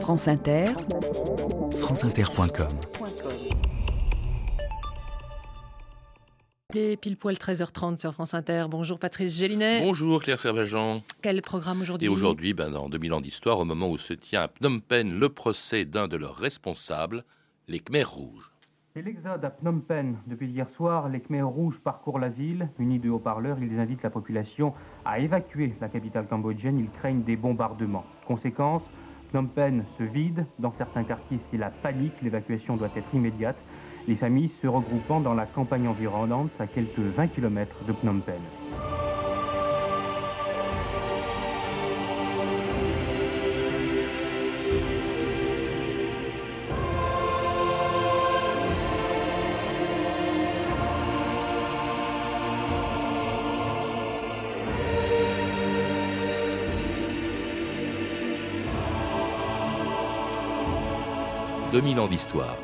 France Inter, franceinter.com. Il est pile poil 13h30 sur France Inter. Bonjour Patrice Gélinet. Bonjour Claire Servageant. Quel programme aujourd'hui Et aujourd'hui, ben, dans 2000 ans d'histoire, au moment où se tient à Phnom Penh le procès d'un de leurs responsables, les Khmers rouges. C'est l'exode à Phnom Penh. Depuis hier soir, les Khmers rouges parcourent la ville. Unis de haut-parleurs, ils invitent la population à évacuer la capitale cambodgienne. Ils craignent des bombardements. Conséquence, Phnom Penh se vide. Dans certains quartiers, c'est la panique. L'évacuation doit être immédiate. Les familles se regroupant dans la campagne environnante à quelques 20 km de Phnom Penh. « 2000 ans d'histoire.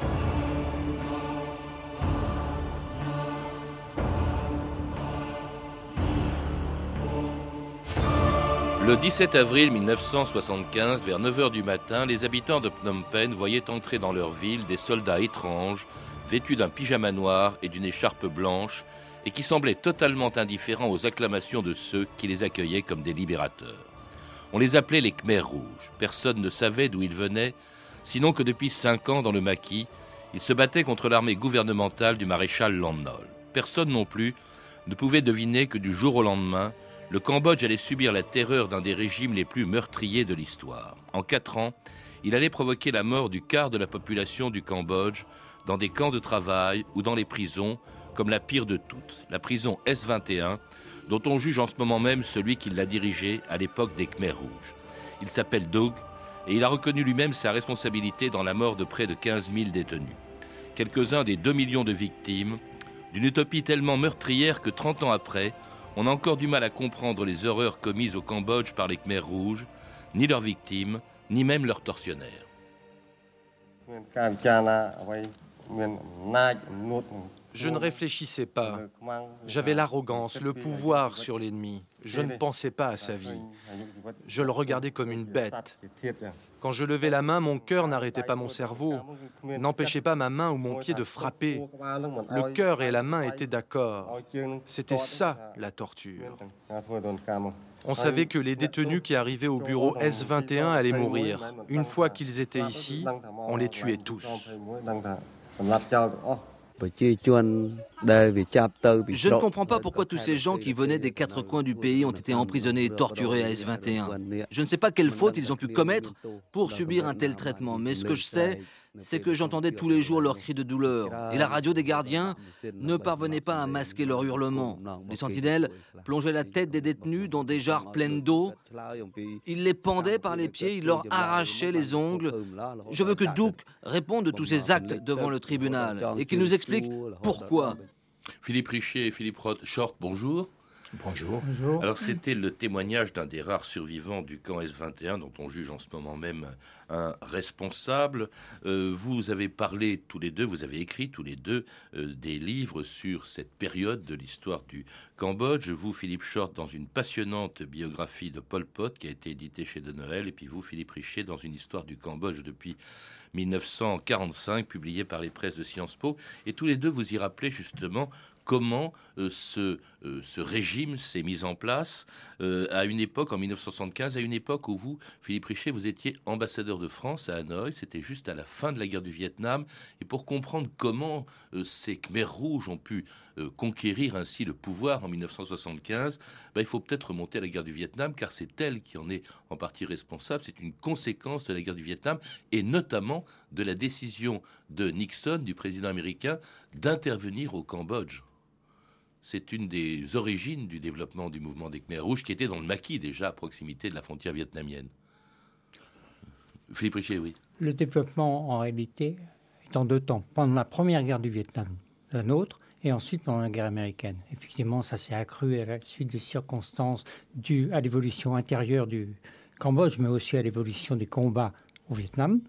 Le 17 avril 1975, vers 9h du matin, les habitants de Phnom Penh voyaient entrer dans leur ville des soldats étranges, vêtus d'un pyjama noir et d'une écharpe blanche, et qui semblaient totalement indifférents aux acclamations de ceux qui les accueillaient comme des libérateurs. On les appelait les Khmers rouges. Personne ne savait d'où ils venaient, sinon que depuis cinq ans, dans le maquis, ils se battaient contre l'armée gouvernementale du maréchal Landnol. Personne non plus ne pouvait deviner que du jour au lendemain, le Cambodge allait subir la terreur d'un des régimes les plus meurtriers de l'histoire. En quatre ans, il allait provoquer la mort du quart de la population du Cambodge dans des camps de travail ou dans les prisons, comme la pire de toutes, la prison S21, dont on juge en ce moment même celui qui l'a dirigée à l'époque des Khmers rouges. Il s'appelle Doug et il a reconnu lui-même sa responsabilité dans la mort de près de 15 000 détenus. Quelques-uns des 2 millions de victimes, d'une utopie tellement meurtrière que 30 ans après, on a encore du mal à comprendre les horreurs commises au Cambodge par les Khmers rouges, ni leurs victimes, ni même leurs tortionnaires. Je ne réfléchissais pas. J'avais l'arrogance, le pouvoir sur l'ennemi. Je ne pensais pas à sa vie. Je le regardais comme une bête. Quand je levais la main, mon cœur n'arrêtait pas mon cerveau, n'empêchait pas ma main ou mon pied de frapper. Le cœur et la main étaient d'accord. C'était ça, la torture. On savait que les détenus qui arrivaient au bureau S21 allaient mourir. Une fois qu'ils étaient ici, on les tuait tous. Je ne comprends pas pourquoi tous ces gens qui venaient des quatre coins du pays ont été emprisonnés et torturés à S21. Je ne sais pas quelle faute ils ont pu commettre pour subir un tel traitement, mais ce que je sais, c'est que j'entendais tous les jours leurs cris de douleur. Et la radio des gardiens ne parvenait pas à masquer leurs hurlements. Les sentinelles plongeaient la tête des détenus dans des jarres pleines d'eau. Ils les pendaient par les pieds, ils leur arrachaient les ongles. Je veux que Duke réponde de tous ces actes devant le tribunal et qu'il nous explique pourquoi. Philippe Richer et Philippe Short, bonjour. Bonjour. Alors c'était le témoignage d'un des rares survivants du camp S21 dont on juge en ce moment même un responsable. Euh, vous avez parlé tous les deux, vous avez écrit tous les deux euh, des livres sur cette période de l'histoire du Cambodge. Vous, Philippe Short, dans une passionnante biographie de Pol Pot qui a été éditée chez De Noël, et puis vous, Philippe Richer, dans une histoire du Cambodge depuis 1945, publiée par les presses de Sciences Po. Et tous les deux, vous y rappelez justement comment euh, ce, euh, ce, régime s'est mis en place euh, à une époque, en 1975, à une époque où vous, Philippe Richer, vous étiez ambassadeur de France à Hanoï, c'était juste à la fin de la guerre du Vietnam, et pour comprendre comment ces Khmers rouges ont pu conquérir ainsi le pouvoir en 1975, ben, il faut peut-être remonter à la guerre du Vietnam, car c'est elle qui en est en partie responsable, c'est une conséquence de la guerre du Vietnam, et notamment de la décision de Nixon, du président américain, d'intervenir au Cambodge c'est une des origines du développement du mouvement des Khmers rouges qui était dans le maquis déjà à proximité de la frontière vietnamienne. Philippe Richer, oui. Le développement en réalité est en deux temps. Pendant la première guerre du Vietnam, la nôtre, et ensuite pendant la guerre américaine. Effectivement, ça s'est accru à la suite des circonstances dues à l'évolution intérieure du Cambodge, mais aussi à l'évolution des combats au Vietnam.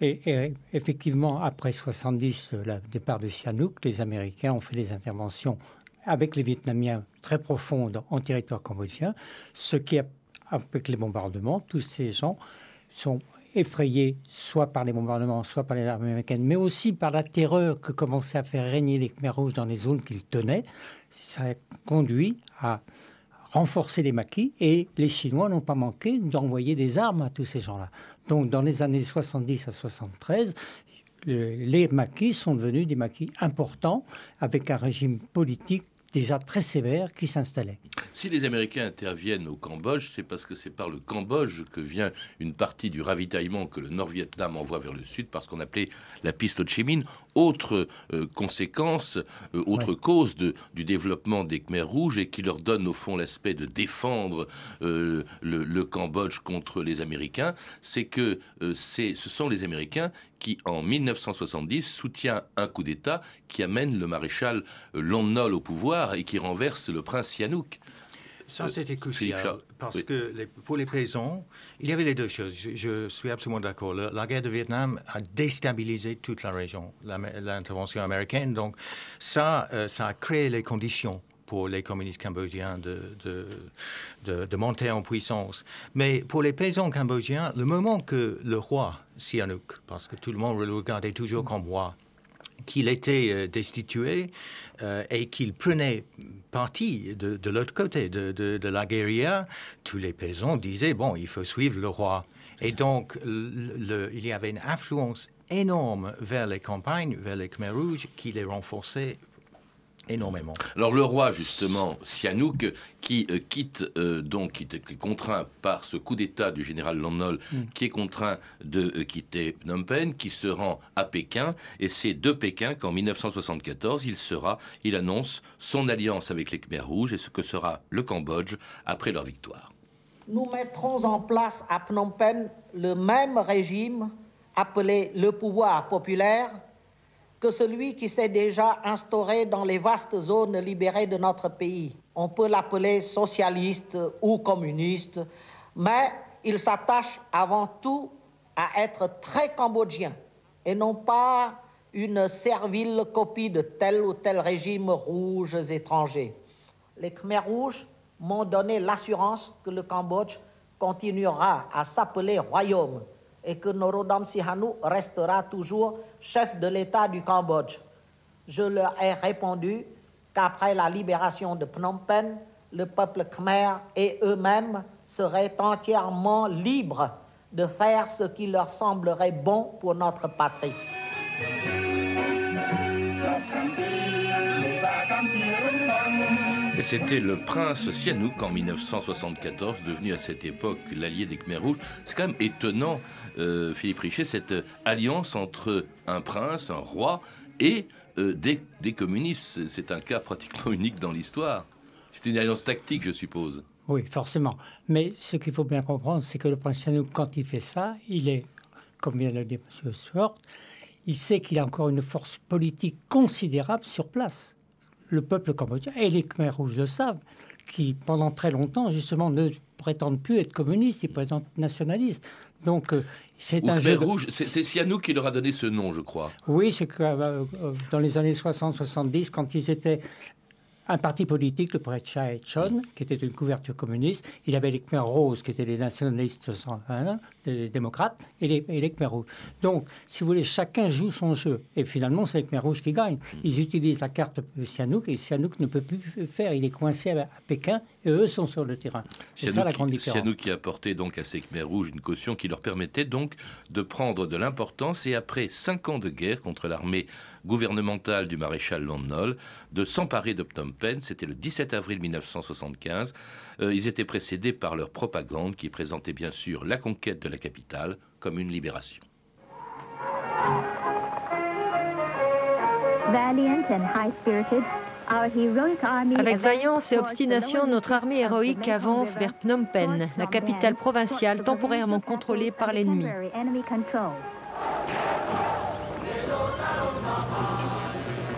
Et, effectivement, après 70, le départ de Sihanouk, les Américains ont fait des interventions avec les Vietnamiens très profondes en territoire cambodgien, ce qui, avec les bombardements, tous ces gens sont effrayés soit par les bombardements, soit par les armées américaines, mais aussi par la terreur que commençait à faire régner les Khmer rouges dans les zones qu'ils tenaient. Ça a conduit à renforcer les maquis et les Chinois n'ont pas manqué d'envoyer des armes à tous ces gens-là. Donc dans les années 70 à 73, les maquis sont devenus des maquis importants avec un régime politique déjà très sévère qui s'installait. Si les Américains interviennent au Cambodge, c'est parce que c'est par le Cambodge que vient une partie du ravitaillement que le Nord-Vietnam envoie vers le sud, parce qu'on appelait la piste Ho Chi Minh. Autre euh, conséquence, euh, autre cause de, du développement des Khmers rouges et qui leur donne au fond l'aspect de défendre euh, le, le, Cambodge contre les Américains, c'est que ce sont les Américains qui, en 1970, soutient un coup d'État qui amène le maréchal Lon Nol au pouvoir et qui renverse le prince Sihanouk. Ça, euh, c'était crucial parce que pour les paysans, il y avait les deux choses. Je, suis absolument d'accord. La, guerre de Vietnam a déstabilisé toute la région, l'intervention américaine. Donc, ça, euh, ça a créé les conditions pour les communistes cambodgiens de, de, de, monter en puissance. Mais pour les paysans cambodgiens, le moment que le roi Sihanouk, parce que tout le monde le regardait toujours comme roi, qu'il était euh, destitué euh, et qu'il prenait parti de, l'autre côté de, la guérilla, tous les paysans disaient, bon, il faut suivre le roi. Et donc, il y avait une influence énorme vers les campagnes, vers les Khmer rouges, qui les renforçait énormément. Alors le roi, justement, Sihanouk, qui euh, quitte, euh, donc, qui, est contraint par ce coup d'État du général Lon mm. qui est contraint de euh, quitter Phnom Penh, qui se rend à Pékin, et c'est de Pékin qu'en 1974, il sera, il annonce son alliance avec les Khmers rouges et ce que sera le Cambodge après leur victoire. Nous mettrons en place à Phnom Penh le même régime appelé le pouvoir populaire que celui qui s'est déjà instauré dans les vastes zones libérées de notre pays. On peut l'appeler socialiste ou communiste, mais il s'attache avant tout à être très cambodgien et non pas une servile copie de tel ou tel régime rouge étranger. Les Khmers rouges m'ont donné l'assurance que le Cambodge continuera à s'appeler royaume et que Norodom Sihanouk restera toujours chef de l'État du Cambodge. Je leur ai répondu qu'après la libération de Phnom Penh, le peuple khmer et eux-mêmes seraient entièrement libres de faire ce qui leur semblerait bon pour notre patrie. C'était le prince Sihanouk en 1974, devenu à cette époque l'allié des Khmer Rouges. C'est quand même étonnant, euh, Philippe Richet, cette alliance entre un prince, un roi et euh, des, des, communistes. C'est un cas pratiquement unique dans l'histoire. C'est une alliance tactique, je suppose. Oui, forcément. Mais ce qu'il faut bien comprendre, c'est que le prince Sihanouk, quand il fait ça, il est, comme vient de le dire M. Swart, il sait qu'il a encore une force politique considérable sur place le peuple cambodgien et les Khmer rouges le savent, qui pendant très longtemps justement ne prétendent plus être communistes, ils prétendent nationalistes. Donc euh, c'est un jeu rouge. C'est Sihanouk qui leur a donné ce nom, je crois. Oui, c'est que euh, dans les années 60-70, quand ils étaient un parti politique, le Chai Chon, qui était une couverture communiste. Il avait les Khmer Roses, qui étaient les nationalistes les démocrates, et les, et les Khmer Rouges. Donc, si vous voulez, chacun joue son jeu. Et finalement, c'est les Khmer Rouges qui gagnent. Ils utilisent la carte Sihanouk, et Sihanouk ne peut plus faire. Il est coincé à, Pékin, et eux sont sur le terrain. C'est ça la grande différence. Sihanouk qui apportait donc à ces Khmer Rouges une caution qui leur permettait donc de prendre de l'importance, et après cinq ans de guerre contre l'armée gouvernementale du maréchal Lon Nol, de s'emparer de Phnom Penh. C'était le 17 avril 1975. Euh, ils étaient précédés par leur propagande qui présentait bien sûr la conquête de la capitale comme une libération. Avec vaillance et obstination, notre armée héroïque avance vers Phnom Penh, la capitale provinciale temporairement contrôlée par l'ennemi.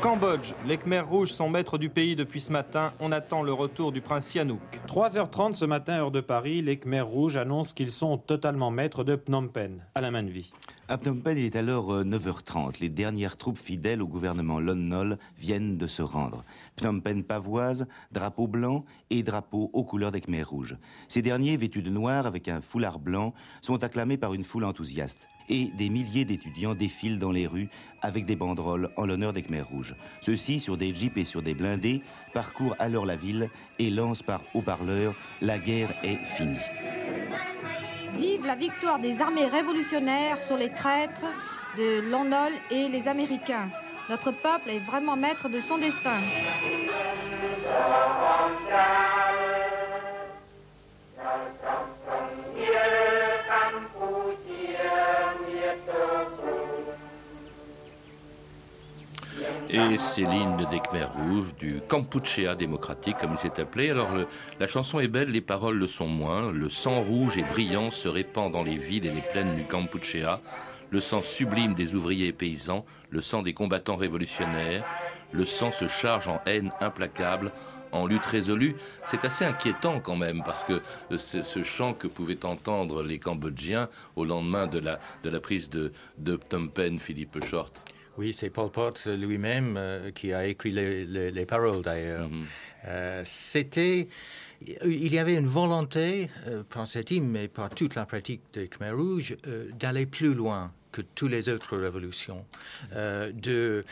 Cambodge, les Khmers rouges sont maîtres du pays depuis ce matin. On attend le retour du prince Sihanouk. 3h30 ce matin, heure de Paris, les Khmers rouges annoncent qu'ils sont totalement maîtres de Phnom Penh, à la main de vie. À Phnom Penh, il est alors 9h30. Euh, les dernières troupes fidèles au gouvernement Lon Nol viennent de se rendre. Phnom Penh pavoise, drapeau blanc et drapeau aux couleurs des Khmers rouges. Ces derniers, vêtus de noir avec un foulard blanc, sont acclamés par une foule enthousiaste et des milliers d'étudiants défilent dans les rues avec des banderoles en l'honneur des Khmers rouges. Ceux-ci, sur des jeeps et sur des blindés, parcourent alors la ville et lancent par haut-parleurs La guerre est finie. Vive la victoire des armées révolutionnaires sur les traîtres de Londol et les Américains. Notre peuple est vraiment maître de son destin. Et c'est l'hymne des Khmers rouges, du Kampuchea démocratique, comme il s'est appelé. Alors, la chanson est belle, les paroles le sont moins. Le sang rouge et brillant se répand dans les villes et les plaines du Kampuchea. Le sang sublime des ouvriers et paysans, le sang des combattants révolutionnaires. Le sang se charge en haine implacable, en lutte résolue. C'est assez inquiétant quand même, parce que euh, ce chant que pouvaient entendre les Cambodgiens au lendemain de la, prise de, de Philippe Short. Oui, c'est Paul Pot lui-même euh, qui a écrit les, paroles d'ailleurs. Mhm. Euh, c'était. Il y avait une volonté, euh, hymne, mais par toute la pratique des Khmer Rouges, d'aller plus loin que toutes les autres révolutions, de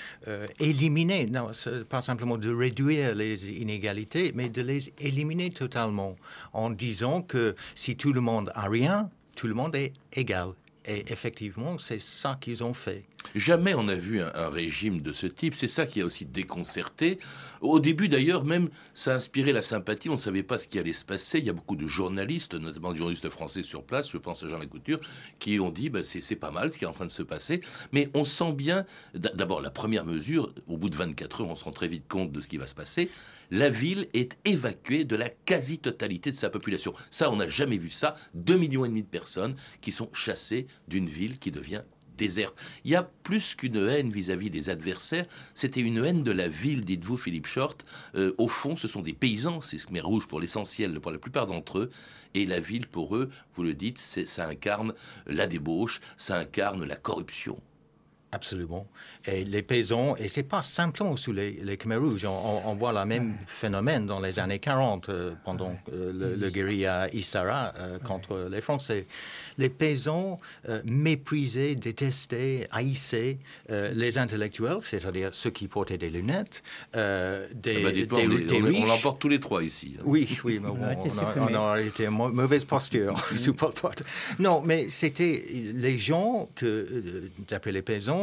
éliminer, non, pas simplement de réduire les inégalités, mais de les éliminer totalement, en disant que si tout le monde a rien, tout le monde est égal. Et effectivement, c'est ça qu'ils ont fait. Jamais on n'a vu un, régime de ce type. C'est ça qui a aussi déconcerté. Au début, d'ailleurs, même, ça a inspiré la sympathie. On ne savait pas ce qui allait se passer. Il y a beaucoup de journalistes, notamment des journalistes français sur place, je pense à Jean Lacouture, qui ont dit bah, c'est pas mal ce qui est en train de se passer. Mais on sent bien, d'abord, la première mesure, au bout de 24 heures, on se rend très vite compte de ce qui va se passer. La ville est évacuée de la quasi-totalité de sa population. Ça, on n'a jamais vu ça. 2 millions et demi de personnes qui sont chassées d'une ville qui devient Il y a plus qu'une haine vis-à-vis des adversaires, c'était une haine de la ville, dites-vous, Philippe Short. Euh, au fond, ce sont des paysans, c'est Khmer Rouge pour l'essentiel, pour la plupart d'entre eux, et la ville, pour eux, vous le dites, ça incarne la débauche, ça incarne la corruption. Absolument. Et les paysans, et c'est pas simplement sous les, les Khmer Rouges, on, voit le même phénomène dans les années 40, euh, pendant euh, le, le, guérilla Issara contre les Français les paysans euh, méprisaient, détestaient, haïssaient euh, les intellectuels, c'est-à-dire ceux qui portaient des lunettes, euh, des, ah bah, on, l'emporte tous les trois ici. Hein. Oui, oui, mais on, a, été en mauvaise posture sous Pol Pot. Non, mais c'était les gens que, d'après les paysans,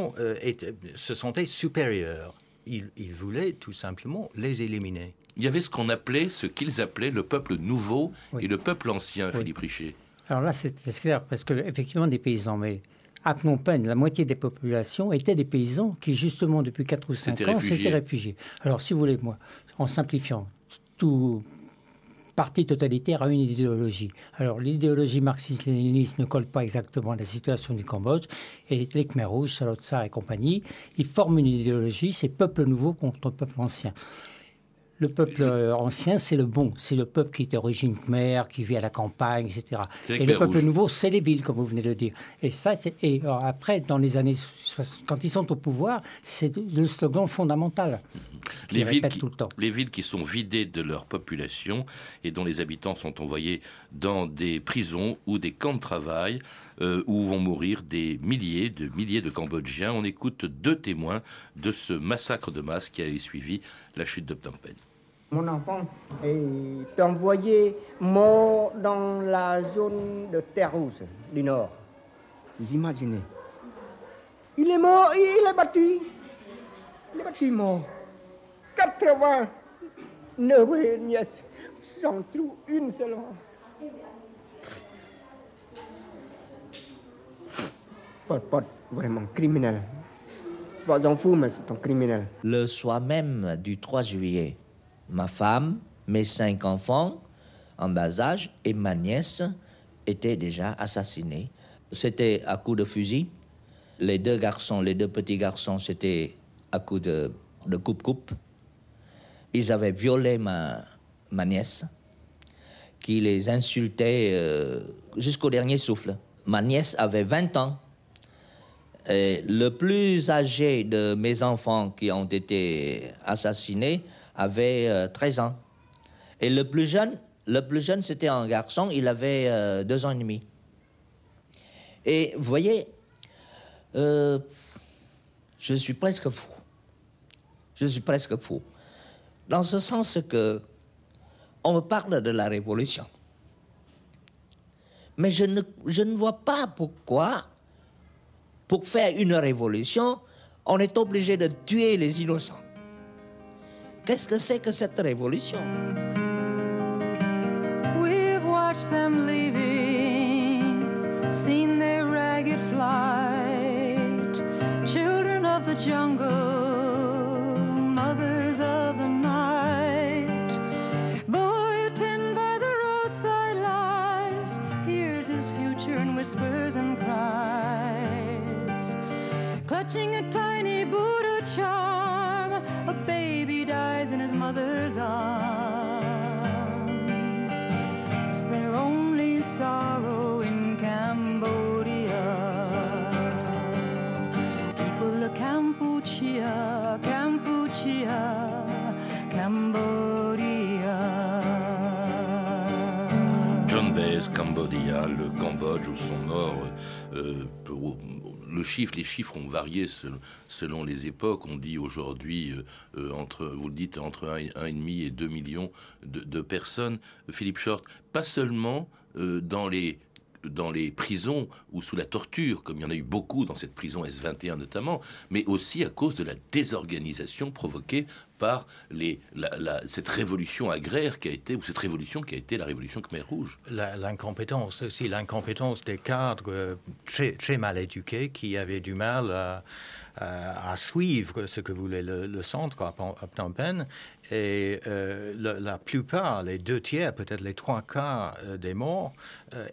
se sentaient supérieurs. Ils, voulaient tout simplement les éliminer. Il y avait ce qu'on appelait, ce qu'ils appelaient le peuple nouveau et le peuple ancien, Philippe Richer. Alors là, c'est clair, parce qu'effectivement, des paysans, mais à Phnom Penh, la moitié des populations étaient des paysans qui, justement, depuis 4 ou 5 ans, s'étaient réfugiés. Alors, si vous voulez, moi, en simplifiant, tout parti totalitaire a une idéologie. Alors, l'idéologie marxiste-léniniste ne colle pas exactement à la situation du Cambodge, et les Khmer Rouges, Salotsar et compagnie, ils forment une idéologie, c'est peuple nouveau contre peuple ancien. Le peuple euh, ancien, c'est le bon. C'est le peuple qui est d'origine khmer, qui vit à la campagne, etc. Et le peuple nouveau, c'est les villes, comme vous venez de dire. Et ça, et après, dans les années quand ils sont au pouvoir, c'est le slogan fondamental. Les villes, qui, tout le temps. les villes qui sont vidées de leur population et dont les habitants sont envoyés dans des prisons ou des camps de travail euh, où vont mourir des milliers de milliers de Cambodgiens. On écoute deux témoins de ce massacre de masse qui a suivi la chute de Phnom Penh. Mon enfant est envoyé mort dans la zone de Terre Rouge du Nord. Vous imaginez Il est mort, il est battu. Il est battu mort. 89 nièces, j'en trouve une seulement. Pas, pas vraiment criminel. C'est pas un fou, mais c'est un criminel. Le soir même du 3 juillet, ma femme, mes cinq enfants en bas âge et ma nièce étaient déjà assassinés. C'était à coups de fusil. Les deux garçons, les deux petits garçons, c'était à coups de coupe-coupe. Ils avaient violé ma, nièce, qui les insultait euh, jusqu'au dernier souffle. Ma nièce avait 20 ans. Le plus âgé de mes enfants qui ont été assassinés avait 13 euh, ans. Et le plus jeune, le plus jeune, c'était un garçon, il avait euh, deux ans et demi. Et vous voyez, je suis presque fou. Je suis presque fou. Dans ce sens que on me parle de la révolution. Mais je ne vois pas pourquoi, pour faire une révolution, on est obligé de tuer les innocents. Qu'est-ce que c'est que cette révolution? We've watched them leaving, seen their ragged flight, children of the jungle. Le Cambodge où sont morts euh, le chiffre, les chiffres ont varié selon, les époques. On dit aujourd'hui, euh, euh, entre, vous le dites, entre 1,5 et 2 millions de, personnes. Philippe Short, pas seulement dans les dans les prisons ou sous la torture, comme il y en a eu beaucoup dans cette prison S21 notamment, mais aussi à cause de la désorganisation provoquée par cette révolution agraire qui a été, ou cette révolution qui a été la révolution Khmer Rouge. L'incompétence aussi, l'incompétence des cadres euh, très, mal éduqués qui avaient du mal à, suivre ce que voulait le, centre à Phnom Penh. Et euh, la, plupart, les deux tiers, peut-être les trois quarts euh, des morts,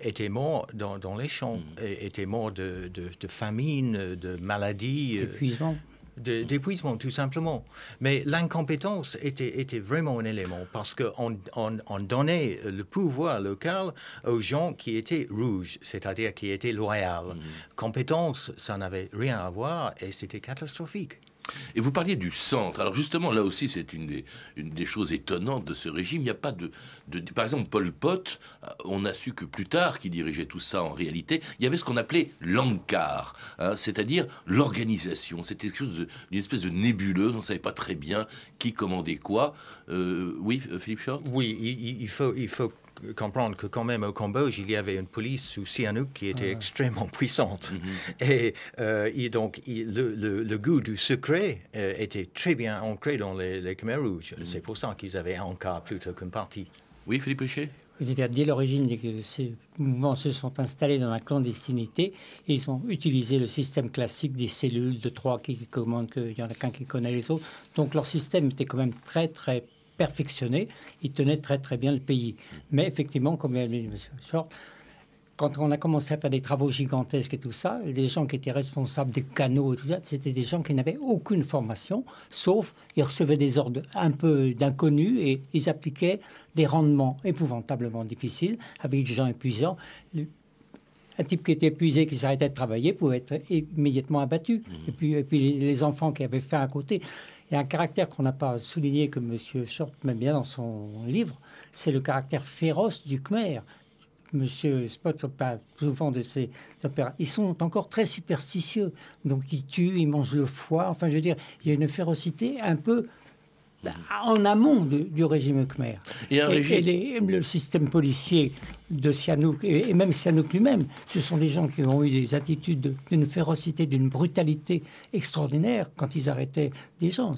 étaient morts dans, dans les champs, mm. et, étaient morts de, de, de famine, de maladies. D'épuisement d'épuisement, tout simplement. Mais l'incompétence était, était, vraiment un élément parce qu'on on, donnait le pouvoir local aux gens qui étaient rouges, c'est-à-dire qui étaient loyaux. Mm. Compétence, ça n'avait rien à voir et c'était catastrophique. Et vous parliez du centre. Alors justement, là aussi, c'est une des, choses étonnantes de ce régime. Il n'y a pas de, de, Par exemple, Pol Pot, euh, on a su que plus tard, qui dirigeait tout ça en réalité, il y avait ce qu'on appelait l'ANCAR, hein, c'est-à-dire l'organisation. C'était une espèce de nébuleuse, on ne savait pas très bien qui commandait quoi. Euh, oui, Philippe Short Oui, il, il, faut, il faut comprendre que quand même au Cambodge, il y avait une police sous Sihanouk qui était extrêmement puissante. Mhm. Et, euh, donc, le, goût du secret euh, était très bien ancré dans les, les Khmer Rouges. Mhm. C'est pour ça qu'ils avaient un cas plutôt qu'une partie. Oui, Philippe Péché Dès l'origine, ces mouvements se sont installés dans la clandestinité et ils ont utilisé le système classique des cellules de trois qui commandent, qu'il y en a qu'un qui connaît les autres. Donc leur système était quand même très, très perfectionné, il tenait très très bien le pays. Mais effectivement, comme l'a dit M. Short, quand on a commencé à faire des travaux gigantesques et tout ça, les gens qui étaient responsables des canaux et tout ça, c'était des gens qui n'avaient aucune formation, sauf ils recevaient des ordres un peu d'inconnus et ils appliquaient des rendements épouvantablement difficiles avec des gens épuisants. Un type qui était épuisé, qui s'arrêtait de travailler, pouvait être immédiatement abattu. Mmh. Et, puis, et puis les enfants qui avaient fait à côté. A un caractère qu'on n'a pas souligné, que M. Short met bien dans son livre, c'est le caractère féroce du Khmer. M. Spot parle souvent de ces opéras. Ils sont encore très superstitieux. Donc, ils tuent, ils mangent le foie. Enfin, je veux dire, il y a une férocité un peu en amont du régime Khmer. Et, le système policier de Sihanouk, et, même Sihanouk lui-même, ce sont des gens qui ont eu des attitudes d'une férocité, d'une brutalité extraordinaire quand ils arrêtaient des gens.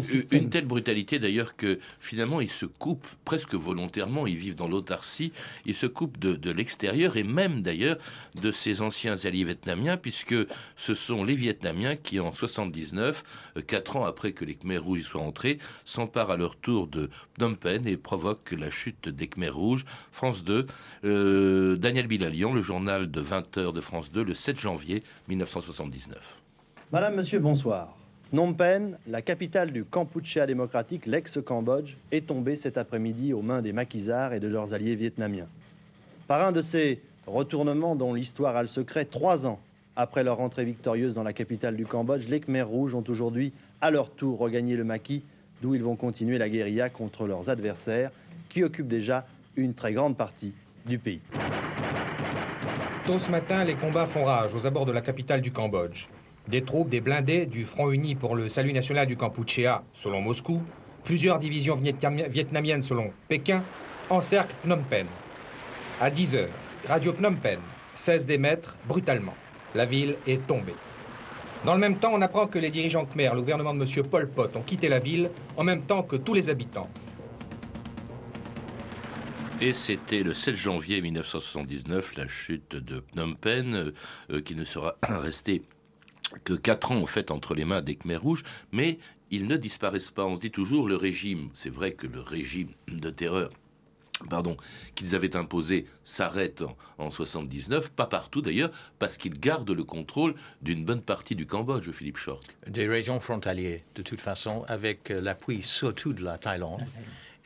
C'est une telle brutalité d'ailleurs que finalement ils se coupent presque volontairement, ils vivent dans l'autarcie, ils se coupent de, l'extérieur et même d'ailleurs de ces anciens alliés vietnamiens puisque ce sont les Vietnamiens qui en 79, euh, quatre ans après que les Khmer rouges soient entrés, s'emparent à leur tour de Phnom Penh et provoquent la chute des Khmer rouges. France 2, euh, Daniel Bilalian, le journal de 20 h de France 2 le 7 janvier 1979. Madame, Monsieur, bonsoir. Phnom Penh, la capitale du Kampuchea démocratique, l'ex-Cambodge, est tombée cet après-midi aux mains des maquisards et de leurs alliés vietnamiens. Par un de ces retournements dont l'histoire a le secret, trois ans après leur entrée victorieuse dans la capitale du Cambodge, les Khmers rouges ont aujourd'hui à leur tour regagné le maquis, d'où ils vont continuer la guérilla contre leurs adversaires, qui occupent déjà une très grande partie du pays. Tôt ce matin, les combats font rage aux abords de la capitale du Cambodge. Des troupes, des blindés du Front uni pour le salut national du Kampuchea, selon Moscou, plusieurs divisions vietnamiennes selon Pékin, encerclent Phnom Penh. À 10 heures, Radio Phnom Penh cesse d'émettre brutalement. La ville est tombée. Dans le même temps, on apprend que les dirigeants Khmer, le gouvernement de M. Pol Pot, ont quitté la ville en même temps que tous les habitants. Et c'était le 7 janvier 1979, la chute de Phnom Penh, euh, qui ne sera restée que quatre ans en fait entre les mains des Khmers rouges, mais ils ne disparaissent pas. On se dit toujours le régime, c'est vrai que le régime de terreur pardon, qu'ils avaient imposé s'arrête en, 79, pas partout d'ailleurs, parce qu'ils gardent le contrôle d'une bonne partie du Cambodge, Philippe Short. Des régions frontalières, de toute façon, avec euh, l'appui surtout de la Thaïlande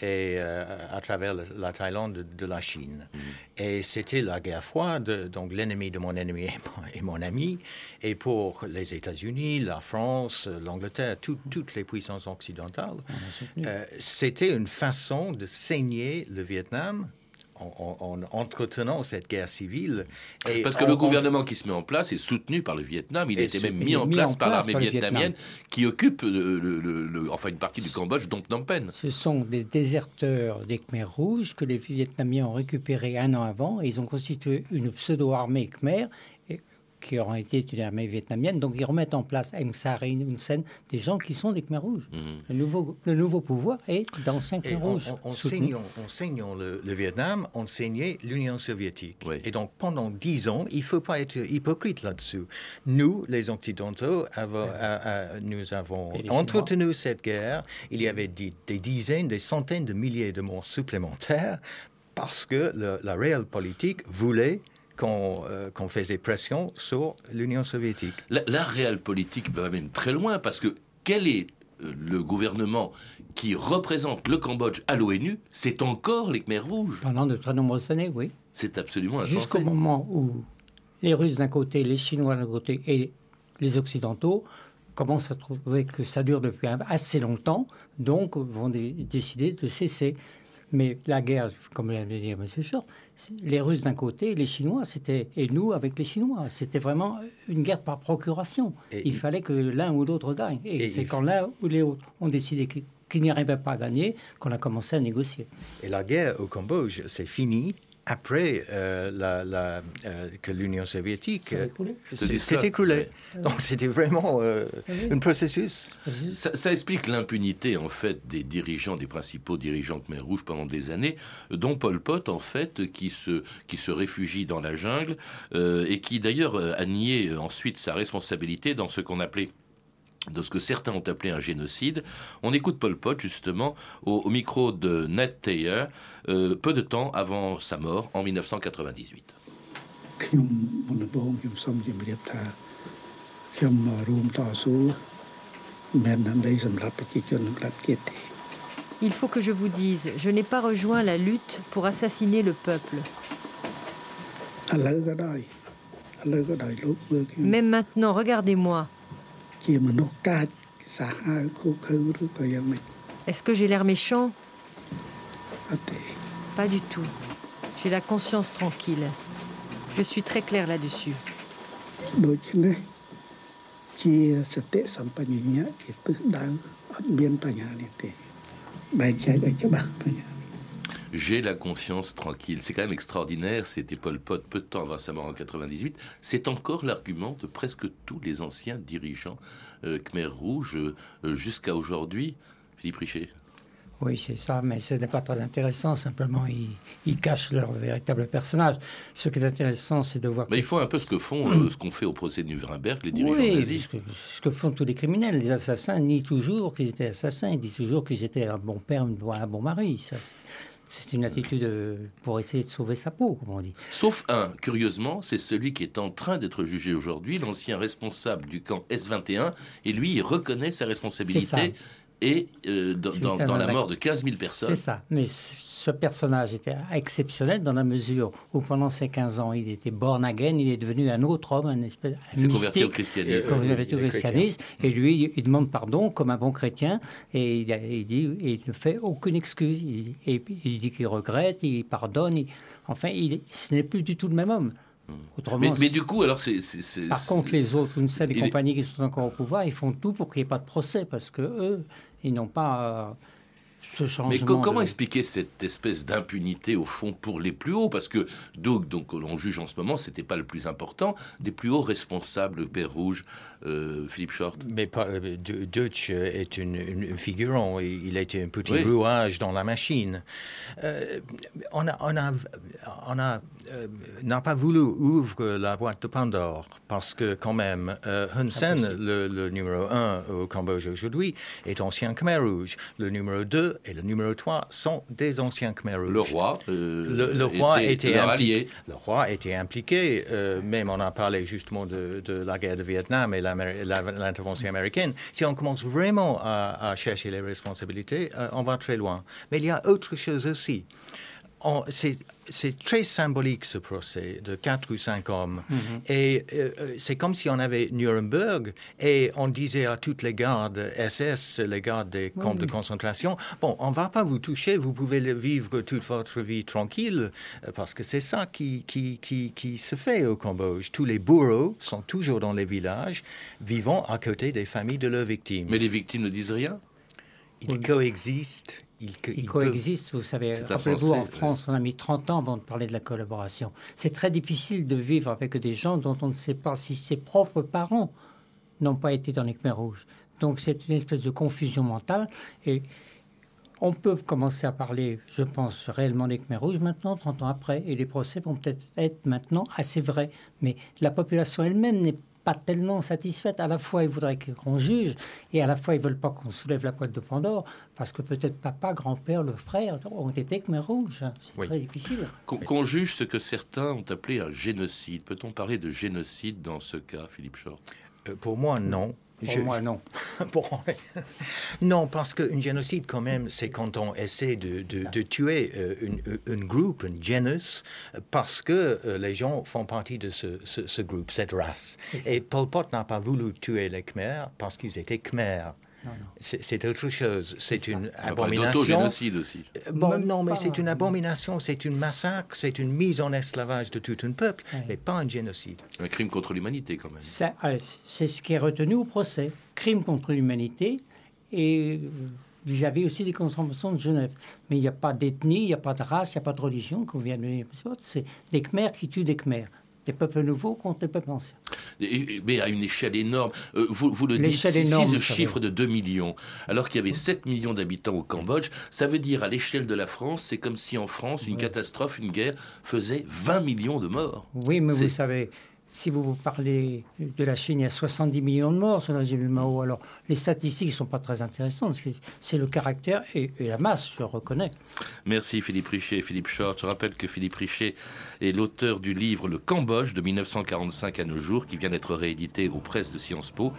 et euh, à travers la Thaïlande de, la Chine. Mm. Et c'était la guerre froide, donc l'ennemi de mon ennemi et mon, ami. Et pour les États-Unis, la France, l'Angleterre, toutes les puissances occidentales, euh, c'était une façon de saigner le Vietnam en, entretenant cette guerre civile. Et Parce que le gouvernement qui se met en place est soutenu par le Vietnam. Il était même mis, en, place par l'armée vietnamienne qui occupe le, enfin une partie du Cambodge, dont Phnom Penh. Ce sont des déserteurs des Khmer rouges que les Vietnamiens ont récupérés un an avant. Et ils ont constitué une pseudo-armée Khmer qui auront été une armée vietnamienne. Donc ils remettent en place Aung San une scène des gens qui sont des Khmer rouges. Mhm. Le, nouveau, le nouveau pouvoir est d'anciens Khmer rouges. En, saignant, le, Vietnam, on saignait l'Union soviétique. Et donc pendant dix ans, il ne faut pas être hypocrite là-dessus. Nous, les Occidentaux, avons, nous avons entretenu cette guerre. Il y avait des, dizaines, des centaines de milliers de morts supplémentaires parce que la réelle politique voulait euh, qu'on faisait pression sur l'Union soviétique. La, réelle politique va même très loin parce que quel est euh, le gouvernement qui représente le Cambodge à l'ONU? C'est encore les Khmers rouges. Pendant de très nombreuses années, oui. C'est absolument insensé. Jusqu'au moment où les Russes d'un côté, les Chinois d'un côté et les Occidentaux commencent à trouver que ça dure depuis assez longtemps, donc vont décider de cesser. Mais la guerre, comme l'a dit M. Short, les Russes d'un côté, les Chinois, c'était et nous avec les Chinois, c'était vraiment une guerre par procuration. il fallait que l'un ou l'autre gagne. Et, c'est quand l'un ou les autres ont décidé qu'ils n'y arrivaient pas à gagner qu'on a commencé à négocier. Et la guerre au Cambodge, c'est fini après euh, la, euh, que l'Union soviétique s'est écroulée. Donc c'était vraiment euh, un processus. Ça, explique l'impunité en fait des dirigeants, des principaux dirigeants Khmer Rouge pendant des années, dont Pol Pot en fait qui se qui se réfugie dans la jungle et qui d'ailleurs a nié ensuite sa responsabilité dans ce qu'on appelait de ce que certains ont appelé un génocide. On écoute Pol Pot justement au, micro de Ned Taylor, euh, peu de temps avant sa mort en 1998. Il faut que je vous dise, je n'ai pas rejoint la lutte pour assassiner le peuple. Même maintenant, regardez-moi. Est-ce que j'ai l'air méchant? Pas du tout. J'ai la conscience tranquille. Je suis très clair là-dessus. J'ai la conscience tranquille. C'est quand même extraordinaire. C'était Pol Pot peu de temps avant sa mort en 98. C'est encore l'argument de presque tous les anciens dirigeants euh, Khmer Rouge euh, jusqu'à aujourd'hui. Philippe Richer. Oui, c'est ça, mais ce n'est pas très intéressant. Simplement, ils, cachent leur véritable personnage. Ce qui est intéressant, c'est de voir. Mais il faut un peu ce que font, euh, ce qu'on fait au procès de Nuremberg, les dirigeants oui, nazis. Ce que, font tous les criminels, les assassins nient toujours qu'ils étaient assassins. Ils disent toujours qu'ils étaient un bon père, un bon mari. Ça, c'est une attitude pour essayer de sauver sa peau, comme on dit. Sauf un, curieusement, c'est celui qui est en train d'être jugé aujourd'hui, l'ancien responsable du camp S-21, et lui, il reconnaît sa responsabilité et euh, dans, la mort de 15 000 personnes. C'est ça. Mais ce personnage était exceptionnel dans la mesure où pendant ces 15 ans, il était born again, il est devenu un autre homme, un espèce un Il converti au christianisme. converti au christianisme. Et lui, il demande pardon comme un bon chrétien et il, dit, il ne fait aucune excuse. Il, et il dit qu'il regrette, il pardonne. enfin, il, ce n'est plus du tout le même homme. Autrement, mais, du coup, alors c'est. Par contre, les autres, une seule des compagnies qui sont encore au pouvoir, ils font tout pour qu'il n'y ait pas de procès parce que eux, ils n'ont pas. Euh, mais comment expliquer cette espèce d'impunité au fond pour les plus hauts? Parce que donc, donc l'on juge en ce moment, c'était pas le plus important, des plus hauts responsables, le Père Rouge, euh, Philippe Short. Mais pas, euh, Deutsch est une, une, figurant, il a été un petit rouage dans la machine. Euh, on a, on a, on a n'a pas voulu ouvrir la boîte de Pandore parce que quand même Hun Sen, le, le, numéro 1 au Cambodge aujourd'hui, est ancien Khmer Rouge. Le numéro 2 et le numéro 3 sont des anciens Khmer Rouge. Le roi, euh, le, roi était, impliqué. Le roi était impliqué. Euh, même on a parlé justement de, la guerre de Vietnam et l'intervention américaine. Si on commence vraiment à, chercher les responsabilités, euh, on va très loin. Mais il y a autre chose aussi c'est très symbolique ce procès de quatre ou cinq hommes. Mhm. Et euh, euh, c'est comme si on avait Nuremberg et on disait à toutes les gardes SS, les gardes des camps de concentration, bon, on va pas vous toucher, vous pouvez vivre toute votre vie tranquille, euh, parce que c'est ça qui, qui, qui, qui, se fait au Cambodge. Tous les bourreaux sont toujours dans les villages, vivant à côté des familles de leurs victimes. Mais les victimes ne disent rien? Ils coexistent il, coexiste, vous savez. Rappelez-vous, en France, on a mis 30 ans avant de parler de la collaboration. C'est très difficile de vivre avec des gens dont on ne sait pas si ses propres parents n'ont pas été dans les Khmer rouges. Donc c'est une espèce de confusion mentale. Et on peut commencer à parler, je pense, réellement des Khmer rouges maintenant, 30 ans après. Et les procès vont peut-être être maintenant assez vrais. Mais la population elle-même n'est pas tellement satisfaite. À la fois, ils voudraient qu'on juge, et à la fois, ils veulent pas qu'on soulève la boîte de Pandore, parce que peut-être papa, grand-père, le frère ont été Khmer rouges. C'est très difficile. Qu'on juge ce que certains ont appelé un génocide. Peut-on parler de génocide dans ce cas, Philippe Short? Euh, Pour moi, non. Pour moi, non. non, parce qu'un génocide, quand même, c'est quand on essaie de, de, tuer euh, une, groupe, une genus, parce que euh, les gens font partie de ce, ce, groupe, cette race. Et Pol Pot n'a pas voulu tuer les Khmers parce qu'ils étaient Khmers. C'est autre chose. C'est une abomination. aussi. Euh, bon, non, mais c'est une abomination, c'est une massacre, c'est une mise en esclavage de tout un peuple, mais pas un génocide. Un crime contre l'humanité, quand même. C'est ce qui est retenu au procès. Crime contre l'humanité et vis-à-vis aussi des conventions de Genève. Mais il n'y a pas d'ethnie, il n'y a pas de race, il n'y a pas de religion, qu'on vient de C'est des Khmers qui tuent des Khmers des peuples nouveaux contre les peuples anciens. mais à une échelle énorme. Euh, vous, vous, le dites, si, le chiffre de 2 millions, alors qu'il y avait 7 millions d'habitants au Cambodge, ça veut dire à l'échelle de la France, c'est comme si en France, une catastrophe, une guerre, faisait 20 millions de morts. Oui, mais vous savez, si vous parlez de la Chine, il y a 70 millions de morts sur le régime de Mao. Alors, les statistiques ne sont pas très intéressantes. C'est le caractère et, la masse, je reconnais. Merci Philippe Richet et Philippe Short. Je rappelle que Philippe Richet est l'auteur du livre Le Cambodge de 1945 à nos jours, qui vient d'être réédité aux presses de Sciences Po.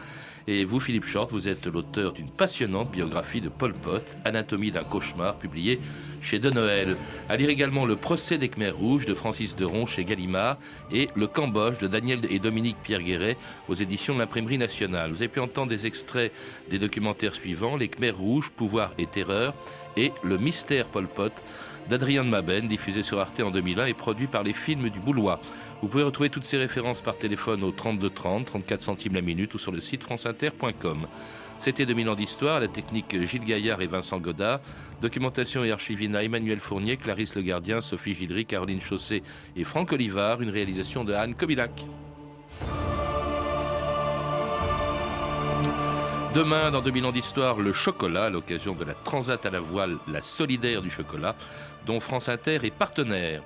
Et vous, Philippe Short, vous êtes l'auteur d'une passionnante biographie de Pol Pot, Anatomie d'un cauchemar, publiée chez De Noël. À lire également Le procès des Khmers rouges de Francis Deron chez Gallimard et Le Cambodge de Daniel et Dominique Pierre-Guéret aux éditions de l'Imprimerie nationale. Vous avez pu entendre des extraits des documentaires suivants Les Khmers rouges, pouvoir et terreur et Le mystère Pol Pot d'Adrien de Maben, diffusé sur Arte en 2001 et produit par les films du Boulois. Vous pouvez retrouver toutes ces références par téléphone au 32 30, 34 centimes la minute ou sur le site franceinter.com. C'était 2000 ans d'histoire, la technique Gilles Gaillard et Vincent Godard, documentation et archivina Emmanuel Fournier, Clarisse Le Gardien, Sophie Gildry, Caroline Chausset et Franck Olivard, une réalisation de Anne Kobilac. Demain, dans 2000 ans d'histoire, le chocolat, à l'occasion de la Transat à la voile, la solidaire du chocolat, dont France Inter est partenaire.